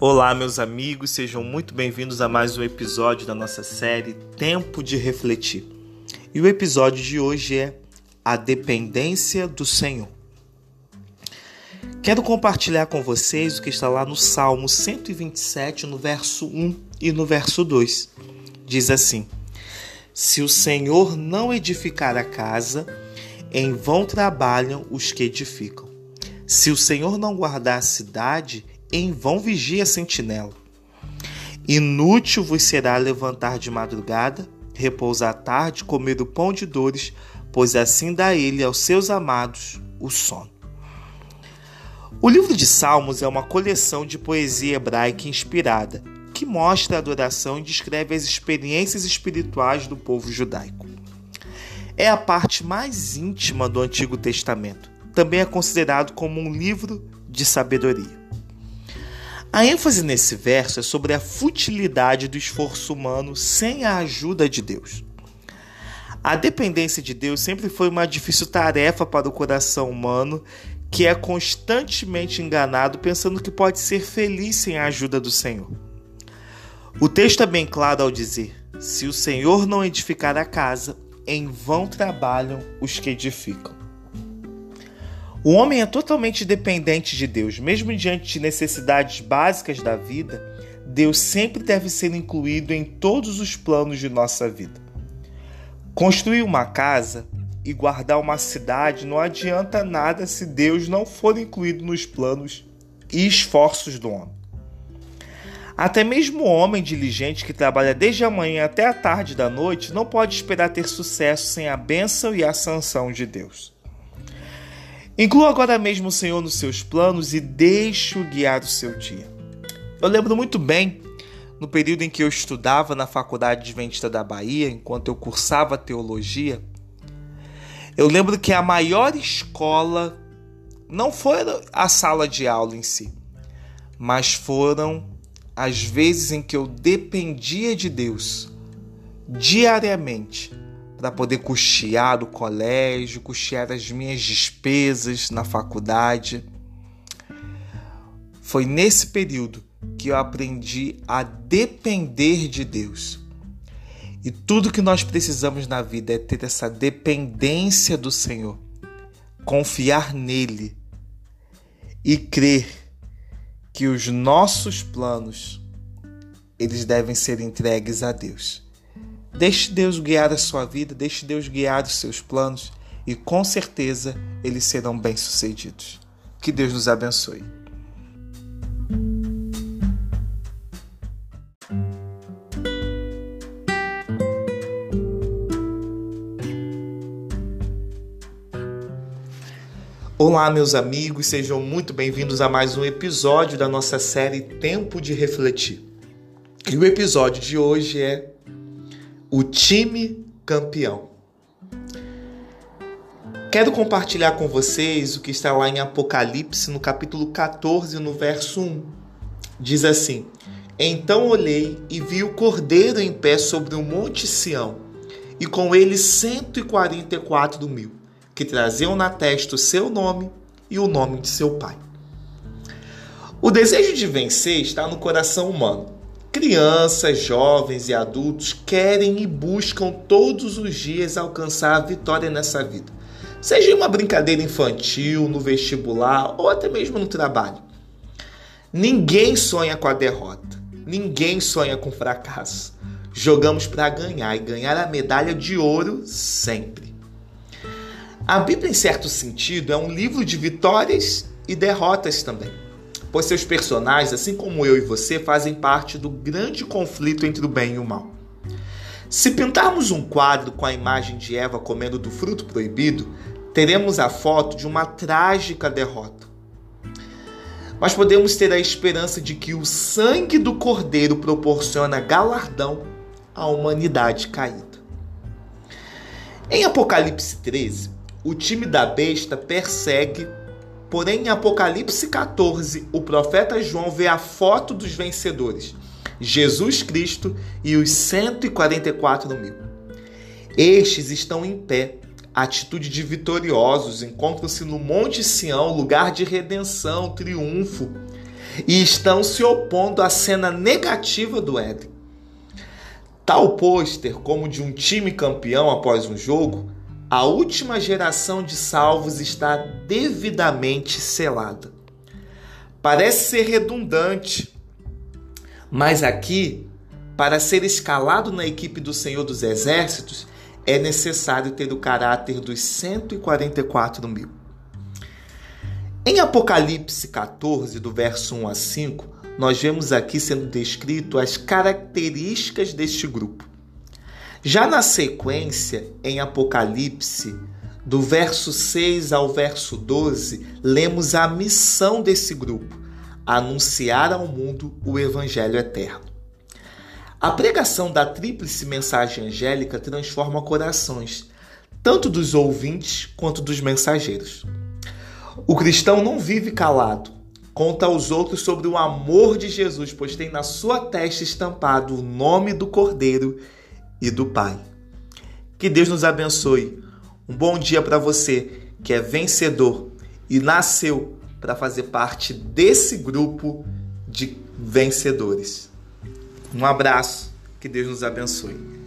Olá, meus amigos, sejam muito bem-vindos a mais um episódio da nossa série Tempo de Refletir. E o episódio de hoje é A Dependência do Senhor. Quero compartilhar com vocês o que está lá no Salmo 127, no verso 1 e no verso 2. Diz assim: Se o Senhor não edificar a casa, em vão trabalham os que edificam. Se o Senhor não guardar a cidade, em vão vigia a sentinela. Inútil vos será levantar de madrugada, repousar à tarde, comer o pão de dores, pois assim dá ele aos seus amados o sono. O livro de Salmos é uma coleção de poesia hebraica inspirada, que mostra a adoração e descreve as experiências espirituais do povo judaico. É a parte mais íntima do Antigo Testamento. Também é considerado como um livro de sabedoria. A ênfase nesse verso é sobre a futilidade do esforço humano sem a ajuda de Deus. A dependência de Deus sempre foi uma difícil tarefa para o coração humano que é constantemente enganado pensando que pode ser feliz sem a ajuda do Senhor. O texto é bem claro ao dizer: Se o Senhor não edificar a casa, em vão trabalham os que edificam. O homem é totalmente dependente de Deus, mesmo diante de necessidades básicas da vida. Deus sempre deve ser incluído em todos os planos de nossa vida. Construir uma casa e guardar uma cidade não adianta nada se Deus não for incluído nos planos e esforços do homem. Até mesmo o homem diligente que trabalha desde a manhã até a tarde da noite não pode esperar ter sucesso sem a bênção e a sanção de Deus. Inclua agora mesmo o Senhor nos seus planos e deixe-o guiar o seu dia. Eu lembro muito bem, no período em que eu estudava na Faculdade Adventista da Bahia, enquanto eu cursava teologia, eu lembro que a maior escola não foi a sala de aula em si, mas foram as vezes em que eu dependia de Deus diariamente para poder custear o colégio, custear as minhas despesas na faculdade. Foi nesse período que eu aprendi a depender de Deus. E tudo que nós precisamos na vida é ter essa dependência do Senhor, confiar nele e crer que os nossos planos eles devem ser entregues a Deus. Deixe Deus guiar a sua vida, deixe Deus guiar os seus planos e com certeza eles serão bem-sucedidos. Que Deus nos abençoe. Olá, meus amigos, sejam muito bem-vindos a mais um episódio da nossa série Tempo de Refletir. E o episódio de hoje é o time campeão. Quero compartilhar com vocês o que está lá em Apocalipse, no capítulo 14, no verso 1. Diz assim: Então olhei e vi o cordeiro em pé sobre o monte Sião, e com ele 144 mil, que traziam na testa o seu nome e o nome de seu pai. O desejo de vencer está no coração humano Crianças, jovens e adultos querem e buscam todos os dias alcançar a vitória nessa vida. Seja em uma brincadeira infantil, no vestibular ou até mesmo no trabalho. Ninguém sonha com a derrota. Ninguém sonha com fracasso. Jogamos para ganhar e ganhar a medalha de ouro sempre. A Bíblia, em certo sentido, é um livro de vitórias e derrotas também pois seus personagens, assim como eu e você, fazem parte do grande conflito entre o bem e o mal. Se pintarmos um quadro com a imagem de Eva comendo do fruto proibido, teremos a foto de uma trágica derrota. Mas podemos ter a esperança de que o sangue do Cordeiro proporciona galardão à humanidade caída. Em Apocalipse 13, o time da besta persegue Porém, em Apocalipse 14, o profeta João vê a foto dos vencedores, Jesus Cristo e os 144 mil. Estes estão em pé, atitude de vitoriosos, encontram-se no Monte Sião, lugar de redenção, triunfo. e estão se opondo à cena negativa do Éden. Tal pôster como de um time campeão após um jogo, a última geração de salvos está devidamente selada. Parece ser redundante, mas aqui, para ser escalado na equipe do Senhor dos Exércitos, é necessário ter o caráter dos 144 mil. Em Apocalipse 14, do verso 1 a 5, nós vemos aqui sendo descrito as características deste grupo. Já na sequência, em Apocalipse, do verso 6 ao verso 12, lemos a missão desse grupo: anunciar ao mundo o Evangelho eterno. A pregação da tríplice mensagem angélica transforma corações, tanto dos ouvintes quanto dos mensageiros. O cristão não vive calado, conta aos outros sobre o amor de Jesus, pois tem na sua testa estampado o nome do Cordeiro e do Pai. Que Deus nos abençoe. Um bom dia para você que é vencedor e nasceu para fazer parte desse grupo de vencedores. Um abraço, que Deus nos abençoe.